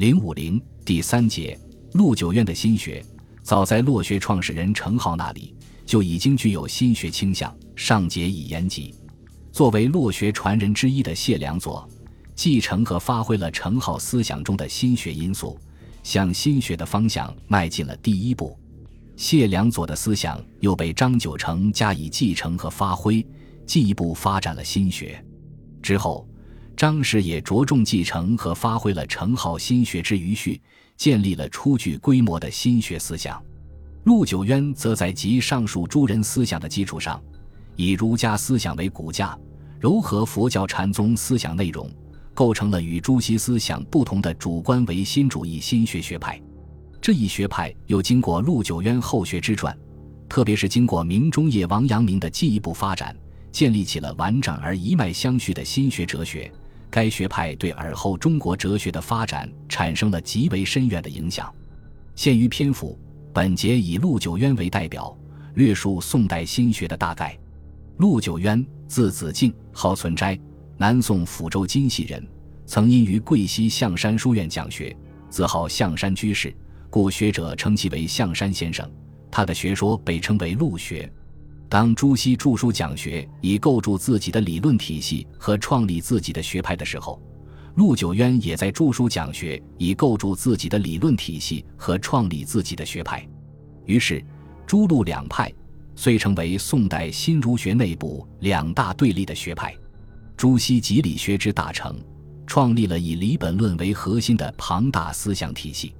零五零第三节，陆九渊的心学，早在洛学创始人程颢那里就已经具有心学倾向。上节已言及，作为洛学传人之一的谢良佐，继承和发挥了程颢思想中的心学因素，向心学的方向迈进了第一步。谢良佐的思想又被张九成加以继承和发挥，进一步发展了心学。之后，张氏也着重继承和发挥了程颢心学之余序，建立了初具规模的心学思想。陆九渊则在集上述诸人思想的基础上，以儒家思想为骨架，糅合佛教禅宗思想内容，构成了与朱熹思想不同的主观唯心主义心学学派。这一学派又经过陆九渊后学之传，特别是经过明中叶王阳明的进一步发展，建立起了完整而一脉相续的心学哲学。该学派对尔后中国哲学的发展产生了极为深远的影响。限于篇幅，本节以陆九渊为代表，略述宋代心学的大概。陆九渊，字子敬，号存斋，南宋抚州金溪人，曾因于桂溪象山书院讲学，自号象山居士。故学者称其为象山先生，他的学说被称为陆学。当朱熹著书讲学，以构筑自己的理论体系和创立自己的学派的时候，陆九渊也在著书讲学，以构筑自己的理论体系和创立自己的学派。于是，朱陆两派遂成为宋代新儒学内部两大对立的学派。朱熹集理学之大成，创立了以理本论为核心的庞大思想体系。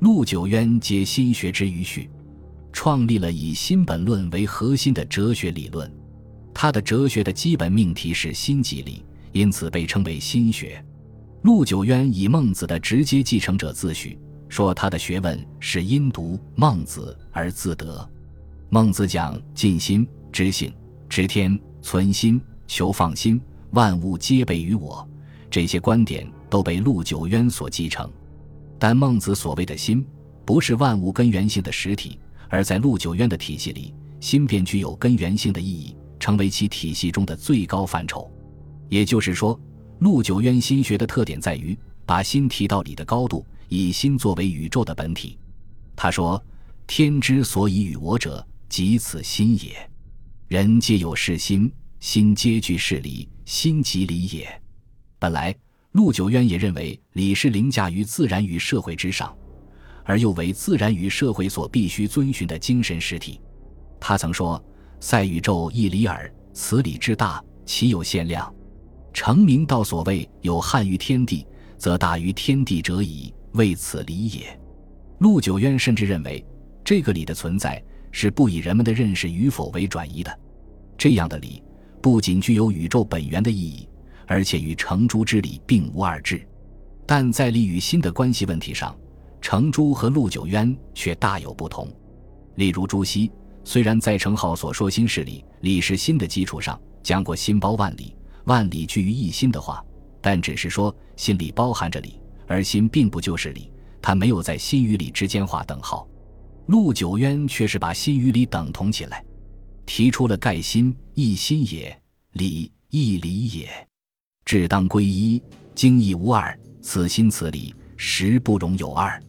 陆九渊皆心学之余绪，创立了以心本论为核心的哲学理论。他的哲学的基本命题是心即理，因此被称为心学。陆九渊以孟子的直接继承者自诩，说他的学问是因读孟子而自得。孟子讲尽心、知性、知天、存心、求放心，万物皆备于我，这些观点都被陆九渊所继承。但孟子所谓的心，不是万物根源性的实体，而在陆九渊的体系里，心便具有根源性的意义，成为其体系中的最高范畴。也就是说，陆九渊心学的特点在于把心提到理的高度，以心作为宇宙的本体。他说：“天之所以与我者，即此心也。人皆有是心，心皆具是理，心即理也。”本来。陆九渊也认为，理是凌驾于自然与社会之上，而又为自然与社会所必须遵循的精神实体。他曾说：“塞宇宙一理耳，此理之大，岂有限量？成明道所谓有汉于天地，则大于天地者矣，为此理也。”陆九渊甚至认为，这个理的存在是不以人们的认识与否为转移的。这样的理，不仅具有宇宙本源的意义。而且与程朱之理并无二致，但在理与心的关系问题上，程朱和陆九渊却大有不同。例如朱熹，虽然在程颢所说心是理，理是心的基础上讲过“心包万里，万里聚于一心”的话，但只是说心里包含着理，而心并不就是理，他没有在心与理之间画等号。陆九渊却是把心与理等同起来，提出了“盖心一心也，理一理也”。志当归一，精义无二。此心此理，实不容有二。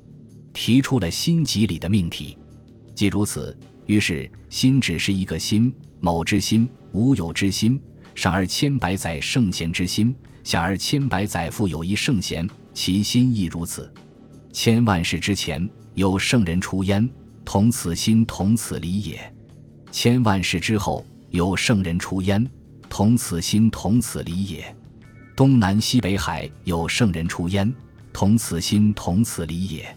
提出了心即理的命题。既如此，于是心只是一个心，某之心，无有之心。上而千百载圣贤之心，下而千百载复有一圣贤，其心亦如此。千万世之前有圣人出焉，同此心，同此理也。千万世之后有圣人出焉，同此心，同此理也。东南西北海有圣人出焉，同此心，同此理也。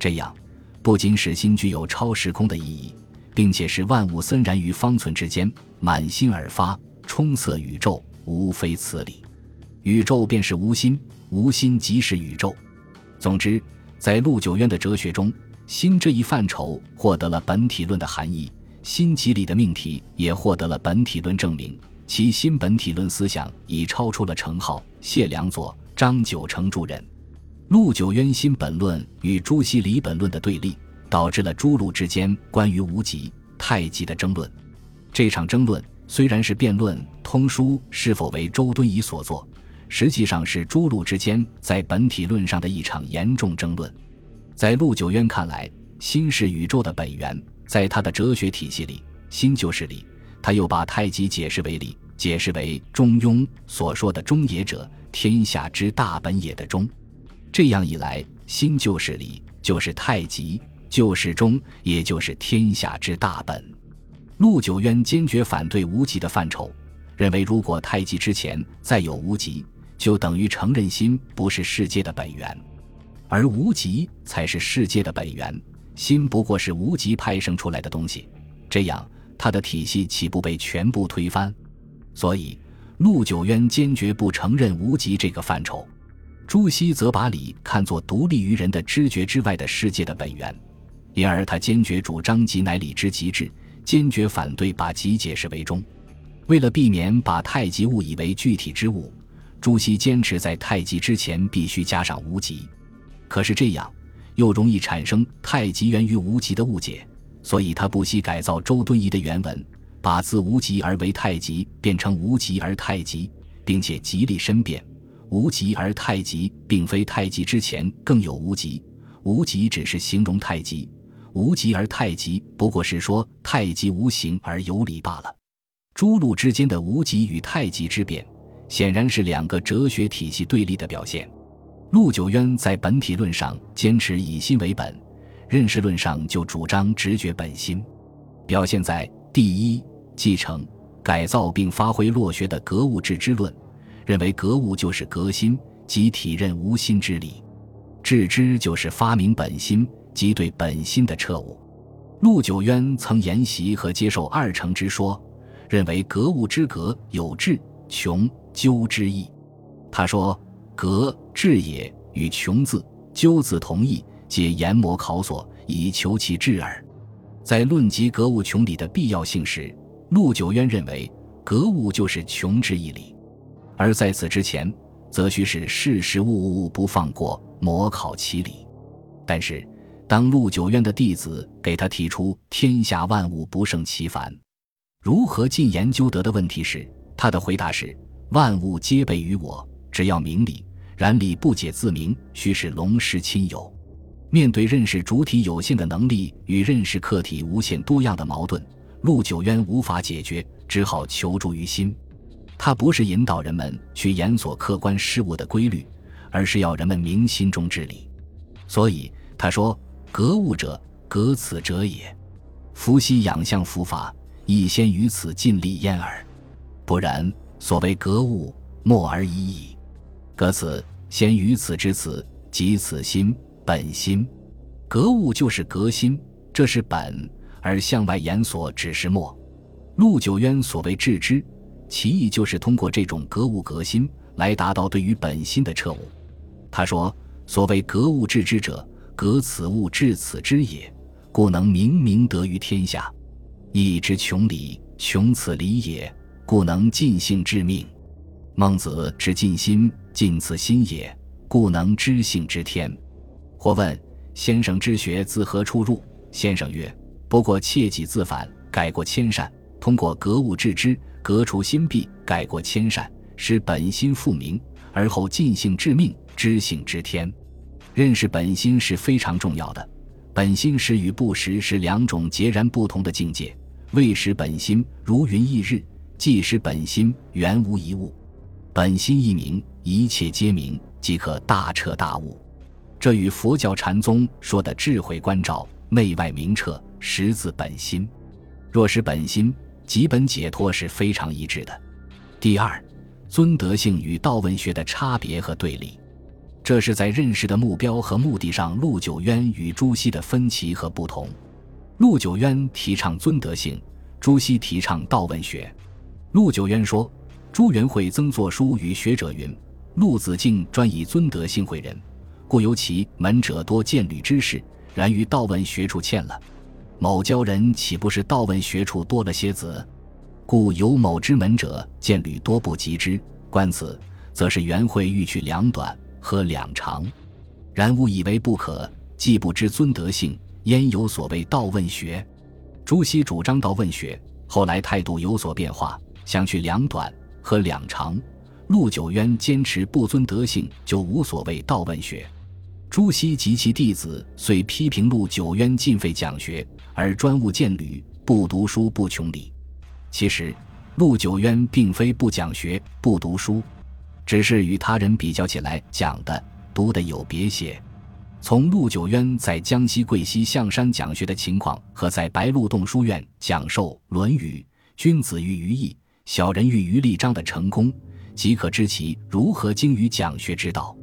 这样，不仅使心具有超时空的意义，并且使万物森然于方寸之间，满心而发，充塞宇宙，无非此理。宇宙便是无心，无心即是宇宙。总之，在陆九渊的哲学中，心这一范畴获得了本体论的含义，心即理的命题也获得了本体论证明。其新本体论思想已超出了程颢、谢良佐、张九成诸人。陆九渊新本论与朱熹理本论的对立，导致了朱陆之间关于无极、太极的争论。这场争论虽然是辩论通书是否为周敦颐所作，实际上是诸陆之间在本体论上的一场严重争论。在陆九渊看来，心是宇宙的本源，在他的哲学体系里，心就是理。他又把太极解释为理，解释为中庸所说的“中也者，天下之大本也”的中。这样一来，心就是理，就是太极，就是中，也就是天下之大本。陆九渊坚决反对无极的范畴，认为如果太极之前再有无极，就等于承认心不是世界的本源，而无极才是世界的本源，心不过是无极派生出来的东西。这样。他的体系岂不被全部推翻？所以陆九渊坚决不承认无极这个范畴。朱熹则把理看作独立于人的知觉之外的世界的本源，因而他坚决主张极乃理之极致，坚决反对把极解释为中。为了避免把太极误以为具体之物，朱熹坚持在太极之前必须加上无极。可是这样又容易产生太极源于无极的误解。所以他不惜改造周敦颐的原文，把自无极而为太极变成无极而太极，并且极力申辩：无极而太极，并非太极之前更有无极，无极只是形容太极，无极而太极不过是说太极无形而有理罢了。诸路之间的无极与太极之辩，显然是两个哲学体系对立的表现。陆九渊在本体论上坚持以心为本。认识论上就主张直觉本心，表现在第一继承、改造并发挥洛学的格物致知论，认为格物就是格心，即体认无心之理；致知就是发明本心，即对本心的彻悟。陆九渊曾研习和接受二程之说，认为格物之格有致、穷、究之意。他说：“格致也，与穷字、究字同义。”皆研磨考索，以求其致耳。在论及格物穷理的必要性时，陆九渊认为格物就是穷之一理；而在此之前，则需是事事物物不放过，磨考其理。但是，当陆九渊的弟子给他提出“天下万物不胜其烦，如何尽研究得”的问题时，他的回答是：“万物皆备于我，只要明理。然理不解自明，须是龙师亲友。”面对认识主体有限的能力与认识客体无限多样的矛盾，陆九渊无法解决，只好求助于心。他不是引导人们去研索客观事物的规律，而是要人们明心中之理。所以他说：“格物者，格此者也。伏羲养象伏法，亦先于此尽力焉耳。不然，所谓格物，莫而已矣。格此，先于此之此，即此心。”本心，格物就是格心，这是本，而向外延所只是末。陆九渊所谓致知，其意就是通过这种格物格心来达到对于本心的彻悟。他说：“所谓格物致知者，格此物致此知也，故能明明德于天下。义之穷理，穷此理也，故能尽性致命。孟子之尽心，尽此心也，故能知性知天。”或问先生之学自何出入？先生曰：“不过切己自反，改过迁善，通过格物致知，革除心弊，改过迁善，使本心复明，而后尽性致命，知性知天。认识本心是非常重要的。本心识与不识是两种截然不同的境界。未识本心如云亦日，既识本心原无一物。本心一明，一切皆明，即可大彻大悟。”这与佛教禅宗说的智慧关照、内外明彻、识自本心，若识本心，基本解脱是非常一致的。第二，尊德性与道文学的差别和对立，这是在认识的目标和目的上，陆九渊与朱熹的分歧和不同。陆九渊提倡尊德性，朱熹提倡道文学。陆九渊说：“朱元惠曾作书与学者云，陆子敬专以尊德性会人。”故由其门者多见履之士，然于道文学处欠了。某教人岂不是道问学处多了些子？故有某之门者见履多不及之。观此，则是袁会欲取两短和两长。然吾以为不可，既不知尊德性，焉有所谓道问学？朱熹主张道问学，后来态度有所变化，想去两短和两长。陆九渊坚持不尊德性，就无所谓道问学。朱熹及其弟子遂批评陆九渊尽废讲学，而专务见履，不读书，不穷理。其实，陆九渊并非不讲学、不读书，只是与他人比较起来，讲的、读的有别些。从陆九渊在江西贵溪象山讲学的情况和在白鹿洞书院讲授《论语》“君子喻于义，小人喻于利”章的成功。即可知其如何精于讲学之道。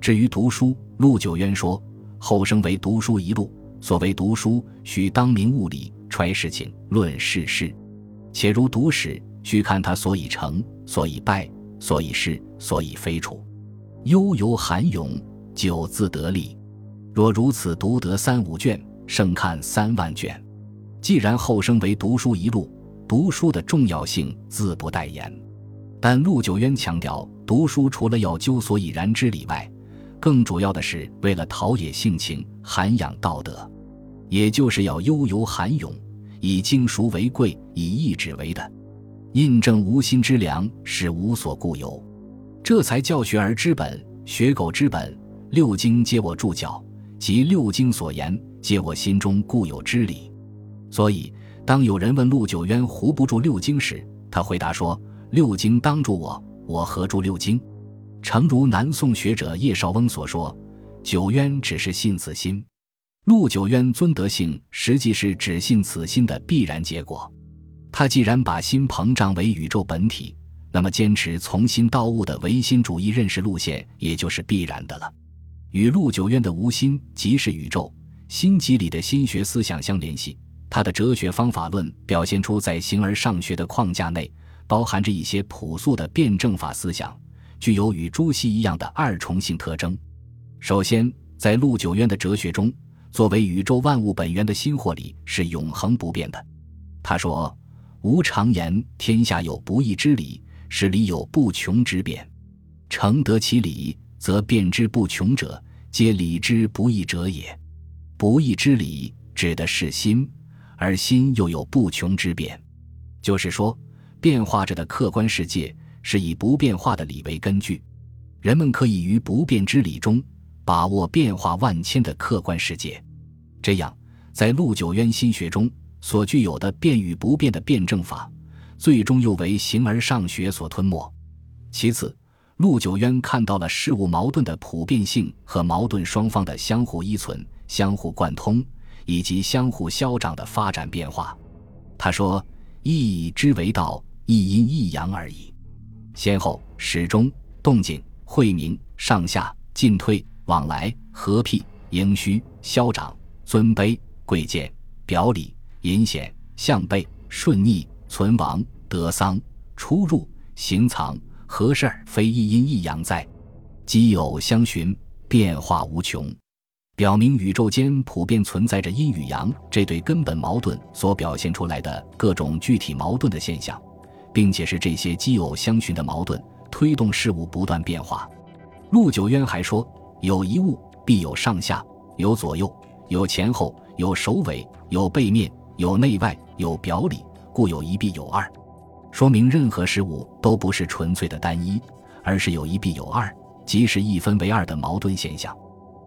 至于读书，陆九渊说：“后生为读书一路。所谓读书，须当明物理，揣事情，论世事。且如读史，须看他所以成，所以败，所以是，所以非处。悠游涵咏，久自得利。若如此读得三五卷，胜看三万卷。既然后生为读书一路，读书的重要性自不待言。”但陆九渊强调，读书除了要究所以然之理外，更主要的是为了陶冶性情、涵养道德，也就是要悠游涵咏，以经熟为贵，以意志为的，印证无心之良是无所固有，这才教学而知本，学苟之本。六经皆我注脚，即六经所言，皆我心中固有之理。所以，当有人问陆九渊糊不住六经时，他回答说。六经当助我，我何住六经？诚如南宋学者叶绍翁所说：“九渊只是信此心。”陆九渊尊德性，实际是只信此心的必然结果。他既然把心膨胀为宇宙本体，那么坚持从心到物的唯心主义认识路线，也就是必然的了。与陆九渊的无心即是宇宙心机里的心学思想相联系，他的哲学方法论表现出在形而上学的框架内。包含着一些朴素的辩证法思想，具有与朱熹一样的二重性特征。首先，在陆九渊的哲学中，作为宇宙万物本源的心或理是永恒不变的。他说：“吾常言，天下有不义之理，是理有不穷之变。诚得其理，则变之不穷者，皆理之不义者也。不义之理指的是心，而心又有不穷之变，就是说。”变化着的客观世界是以不变化的理为根据，人们可以于不变之理中把握变化万千的客观世界。这样，在陆九渊心学中所具有的变与不变的辩证法，最终又为形而上学所吞没。其次，陆九渊看到了事物矛盾的普遍性和矛盾双方的相互依存、相互贯通以及相互消长的发展变化。他说：“义之为道。”一阴一阳而已，先后始终动静晦明上下进退往来和辟盈虚消长尊卑贵贱表里隐显向背顺逆存亡得丧出入行藏何事儿非一阴一阳在，奇偶相循变化无穷，表明宇宙间普遍存在着阴与阳这对根本矛盾所表现出来的各种具体矛盾的现象。并且是这些奇偶相循的矛盾推动事物不断变化。陆九渊还说：“有一物，必有上下，有左右，有前后，有首尾，有背面，有内外，有表里，故有一必有二。”说明任何事物都不是纯粹的单一，而是有一必有二，即是一分为二的矛盾现象。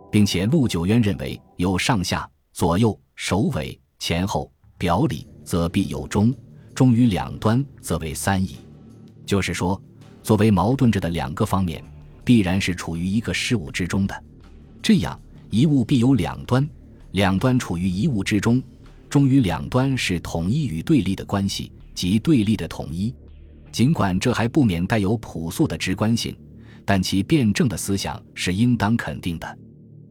并且陆九渊认为，有上下、左右、首尾、前后、表里，则必有中。终于两端则为三矣，就是说，作为矛盾着的两个方面，必然是处于一个事物之中的。这样，一物必有两端，两端处于一物之中，终于两端是统一与对立的关系，即对立的统一。尽管这还不免带有朴素的直观性，但其辩证的思想是应当肯定的。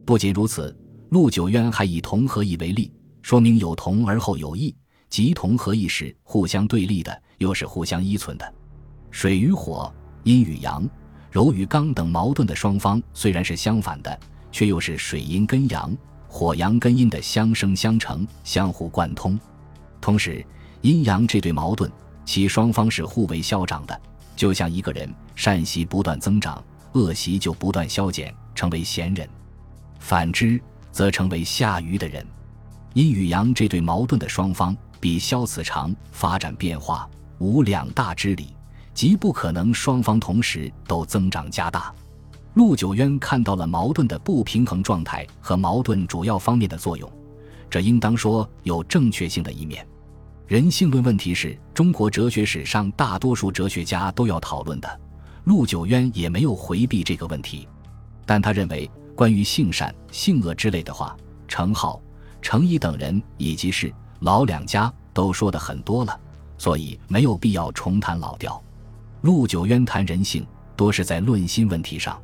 不仅如此，陆九渊还以同合异为例，说明有同而后有异。即同合意时互相对立的，又是互相依存的。水与火、阴与阳、柔与刚等矛盾的双方虽然是相反的，却又是水阴跟阳、火阳跟阴的相生相成、相互贯通。同时，阴阳这对矛盾，其双方是互为消长的。就像一个人善习不断增长，恶习就不断消减，成为贤人；反之，则成为下愚的人。阴与阳这对矛盾的双方。比消此长，发展变化，无两大之理，极不可能双方同时都增长加大。陆九渊看到了矛盾的不平衡状态和矛盾主要方面的作用，这应当说有正确性的一面。人性论问题是中国哲学史上大多数哲学家都要讨论的，陆九渊也没有回避这个问题。但他认为，关于性善、性恶之类的话，程颢、程颐等人以及是老两家都说的很多了，所以没有必要重谈老调。陆九渊谈人性，多是在论心问题上。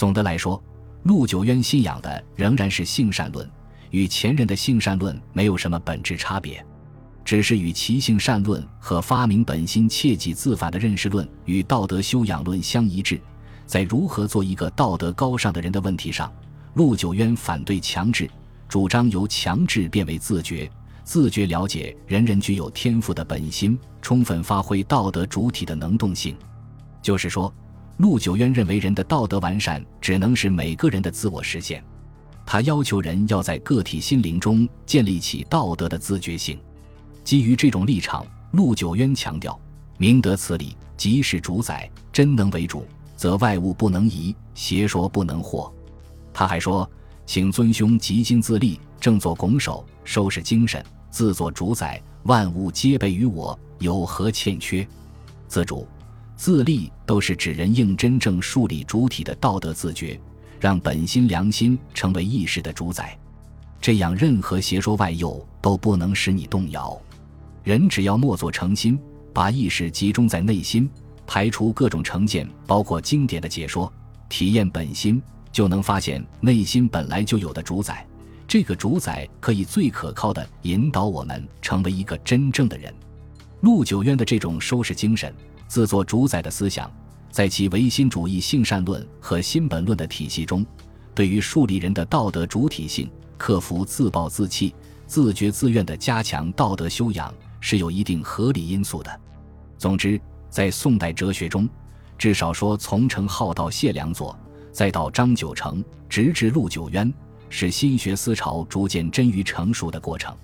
总的来说，陆九渊信仰的仍然是性善论，与前人的性善论没有什么本质差别，只是与其性善论和发明本心、切己自反的认识论与道德修养论相一致。在如何做一个道德高尚的人的问题上，陆九渊反对强制，主张由强制变为自觉，自觉了解人人具有天赋的本心，充分发挥道德主体的能动性。就是说。陆九渊认为，人的道德完善只能是每个人的自我实现。他要求人要在个体心灵中建立起道德的自觉性。基于这种立场，陆九渊强调：“明德此理，即是主宰；真能为主，则外物不能移，邪说不能惑。”他还说：“请尊兄极精自立，正坐拱手，收拾精神，自作主宰，万物皆备于我，有何欠缺？自主。”自立都是指人应真正树立主体的道德自觉，让本心良心成为意识的主宰，这样任何邪说外诱都不能使你动摇。人只要默作诚心，把意识集中在内心，排除各种成见，包括经典的解说，体验本心，就能发现内心本来就有的主宰。这个主宰可以最可靠的引导我们成为一个真正的人。陆九渊的这种收拾精神。自作主宰的思想，在其唯心主义性善论和新本论的体系中，对于树立人的道德主体性、克服自暴自弃、自觉自愿的加强道德修养，是有一定合理因素的。总之，在宋代哲学中，至少说从程颢到谢良佐，再到张九成，直至陆九渊，是心学思潮逐渐臻于成熟的过程。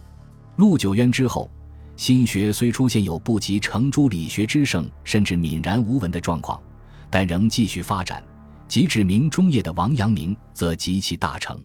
陆九渊之后。心学虽出现有不及程朱理学之盛，甚至泯然无闻的状况，但仍继续发展。及至明中叶的王阳明，则极其大成。